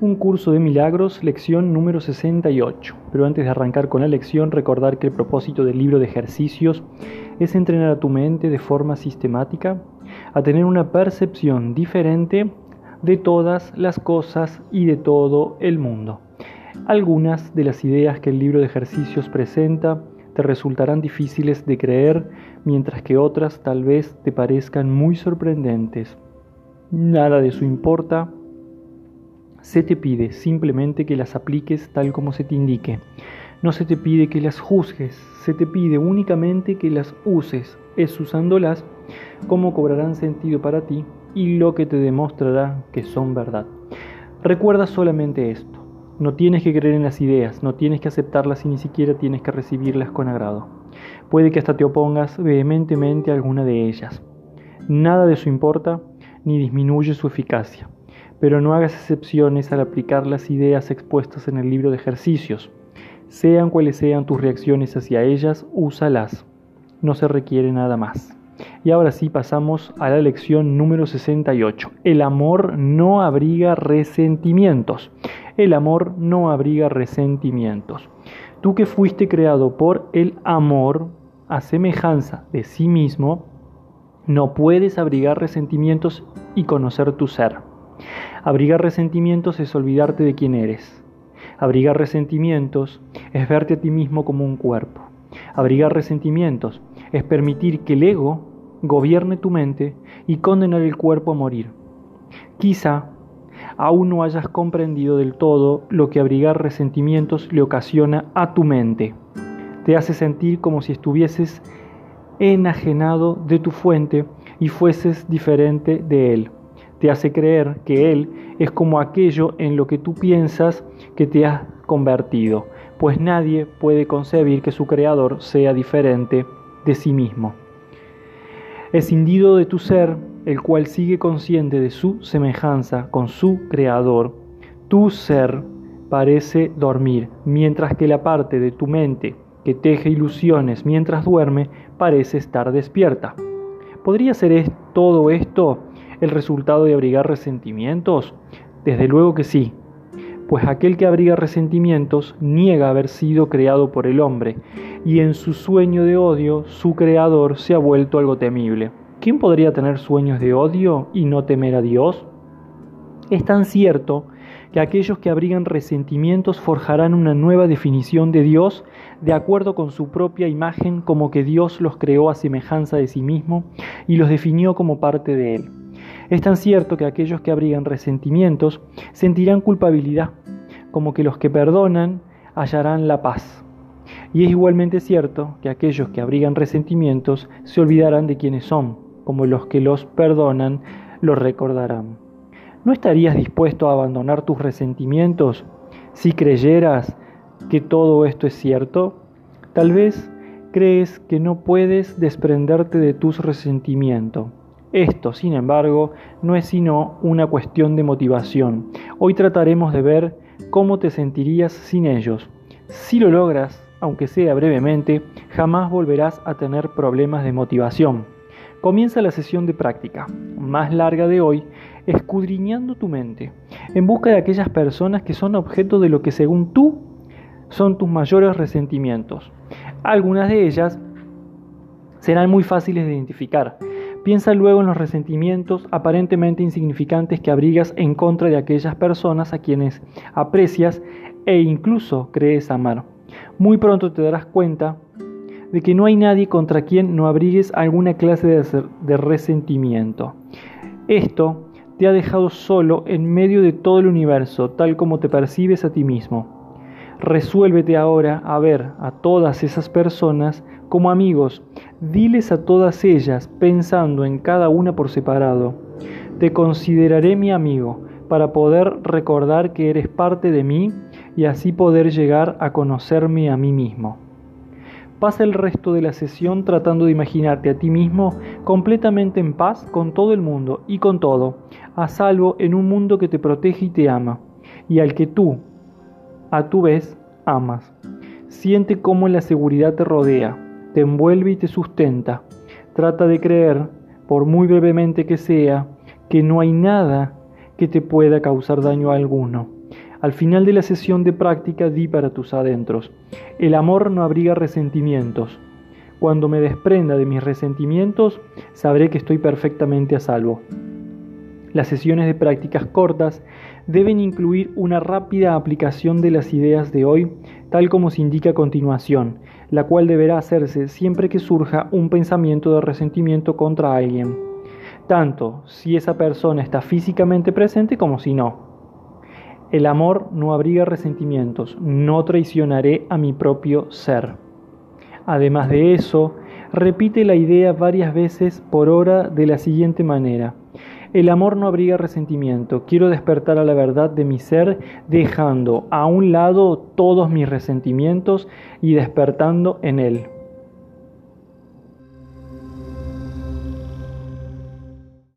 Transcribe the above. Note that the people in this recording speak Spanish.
Un curso de milagros, lección número 68. Pero antes de arrancar con la lección, recordar que el propósito del libro de ejercicios es entrenar a tu mente de forma sistemática a tener una percepción diferente de todas las cosas y de todo el mundo. Algunas de las ideas que el libro de ejercicios presenta te resultarán difíciles de creer, mientras que otras tal vez te parezcan muy sorprendentes. Nada de eso importa se te pide simplemente que las apliques tal como se te indique. No se te pide que las juzgues, se te pide únicamente que las uses. Es usándolas como cobrarán sentido para ti y lo que te demostrará que son verdad. Recuerda solamente esto. No tienes que creer en las ideas, no tienes que aceptarlas y ni siquiera tienes que recibirlas con agrado. Puede que hasta te opongas vehementemente a alguna de ellas. Nada de eso importa ni disminuye su eficacia pero no hagas excepciones al aplicar las ideas expuestas en el libro de ejercicios. Sean cuales sean tus reacciones hacia ellas, úsalas. No se requiere nada más. Y ahora sí pasamos a la lección número 68. El amor no abriga resentimientos. El amor no abriga resentimientos. Tú que fuiste creado por el amor a semejanza de sí mismo, no puedes abrigar resentimientos y conocer tu ser. Abrigar resentimientos es olvidarte de quién eres. Abrigar resentimientos es verte a ti mismo como un cuerpo. Abrigar resentimientos es permitir que el ego gobierne tu mente y condenar el cuerpo a morir. Quizá aún no hayas comprendido del todo lo que abrigar resentimientos le ocasiona a tu mente. Te hace sentir como si estuvieses enajenado de tu fuente y fueses diferente de él te hace creer que Él es como aquello en lo que tú piensas que te has convertido, pues nadie puede concebir que su Creador sea diferente de sí mismo. Escindido de tu ser, el cual sigue consciente de su semejanza con su Creador, tu ser parece dormir, mientras que la parte de tu mente que teje ilusiones mientras duerme parece estar despierta. ¿Podría ser todo esto el resultado de abrigar resentimientos? Desde luego que sí, pues aquel que abriga resentimientos niega haber sido creado por el hombre, y en su sueño de odio su creador se ha vuelto algo temible. ¿Quién podría tener sueños de odio y no temer a Dios? Es tan cierto que aquellos que abrigan resentimientos forjarán una nueva definición de Dios de acuerdo con su propia imagen como que Dios los creó a semejanza de sí mismo y los definió como parte de Él. Es tan cierto que aquellos que abrigan resentimientos sentirán culpabilidad, como que los que perdonan hallarán la paz. Y es igualmente cierto que aquellos que abrigan resentimientos se olvidarán de quiénes son, como los que los perdonan lo recordarán. ¿No estarías dispuesto a abandonar tus resentimientos si creyeras que todo esto es cierto? Tal vez crees que no puedes desprenderte de tus resentimientos esto, sin embargo, no es sino una cuestión de motivación. Hoy trataremos de ver cómo te sentirías sin ellos. Si lo logras, aunque sea brevemente, jamás volverás a tener problemas de motivación. Comienza la sesión de práctica, más larga de hoy, escudriñando tu mente, en busca de aquellas personas que son objeto de lo que según tú son tus mayores resentimientos. Algunas de ellas serán muy fáciles de identificar, Piensa luego en los resentimientos aparentemente insignificantes que abrigas en contra de aquellas personas a quienes aprecias e incluso crees amar. Muy pronto te darás cuenta de que no hay nadie contra quien no abrigues alguna clase de, resentimiento. Esto te ha dejado solo en medio de todo el universo, tal como te percibes a ti mismo. Resuélvete ahora a ver a todas esas personas como amigos. Diles a todas ellas, pensando en cada una por separado, te consideraré mi amigo para poder recordar que eres parte de mí y así poder llegar a conocerme a mí mismo. Pasa el resto de la sesión tratando de imaginarte a ti mismo completamente en paz con todo el mundo y con todo, a salvo en un mundo que te protege y te ama, y al que tú, a tu vez amas. Siente cómo la seguridad te rodea, te envuelve y te sustenta. Trata de creer, por muy brevemente que sea, que no hay nada que te pueda causar daño alguno. Al final de la sesión de práctica di para tus adentros. El amor no abriga resentimientos. Cuando me desprenda de mis resentimientos, sabré que estoy perfectamente a salvo. Las sesiones de prácticas cortas deben incluir una rápida aplicación de las ideas de hoy, tal como se indica a continuación, la cual deberá hacerse siempre que surja un pensamiento de resentimiento contra alguien, tanto si esa persona está físicamente presente como si no. El amor no abriga resentimientos, no traicionaré a mi propio ser. Además de eso, repite la idea varias veces por hora de la siguiente manera. El amor no abriga resentimiento. Quiero despertar a la verdad de mi ser, dejando a un lado todos mis resentimientos y despertando en él.